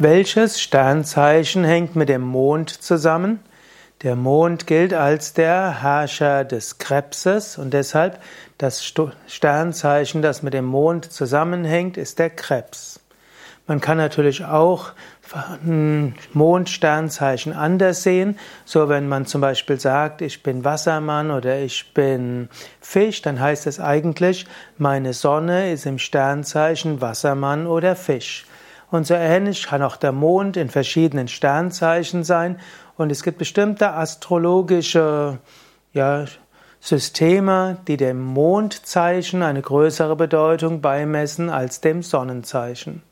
Welches Sternzeichen hängt mit dem Mond zusammen? Der Mond gilt als der Herrscher des Krebses und deshalb das Sternzeichen, das mit dem Mond zusammenhängt, ist der Krebs. Man kann natürlich auch Mondsternzeichen anders sehen. So, wenn man zum Beispiel sagt, ich bin Wassermann oder ich bin Fisch, dann heißt es eigentlich, meine Sonne ist im Sternzeichen Wassermann oder Fisch. Und so ähnlich kann auch der Mond in verschiedenen Sternzeichen sein. Und es gibt bestimmte astrologische ja, Systeme, die dem Mondzeichen eine größere Bedeutung beimessen als dem Sonnenzeichen.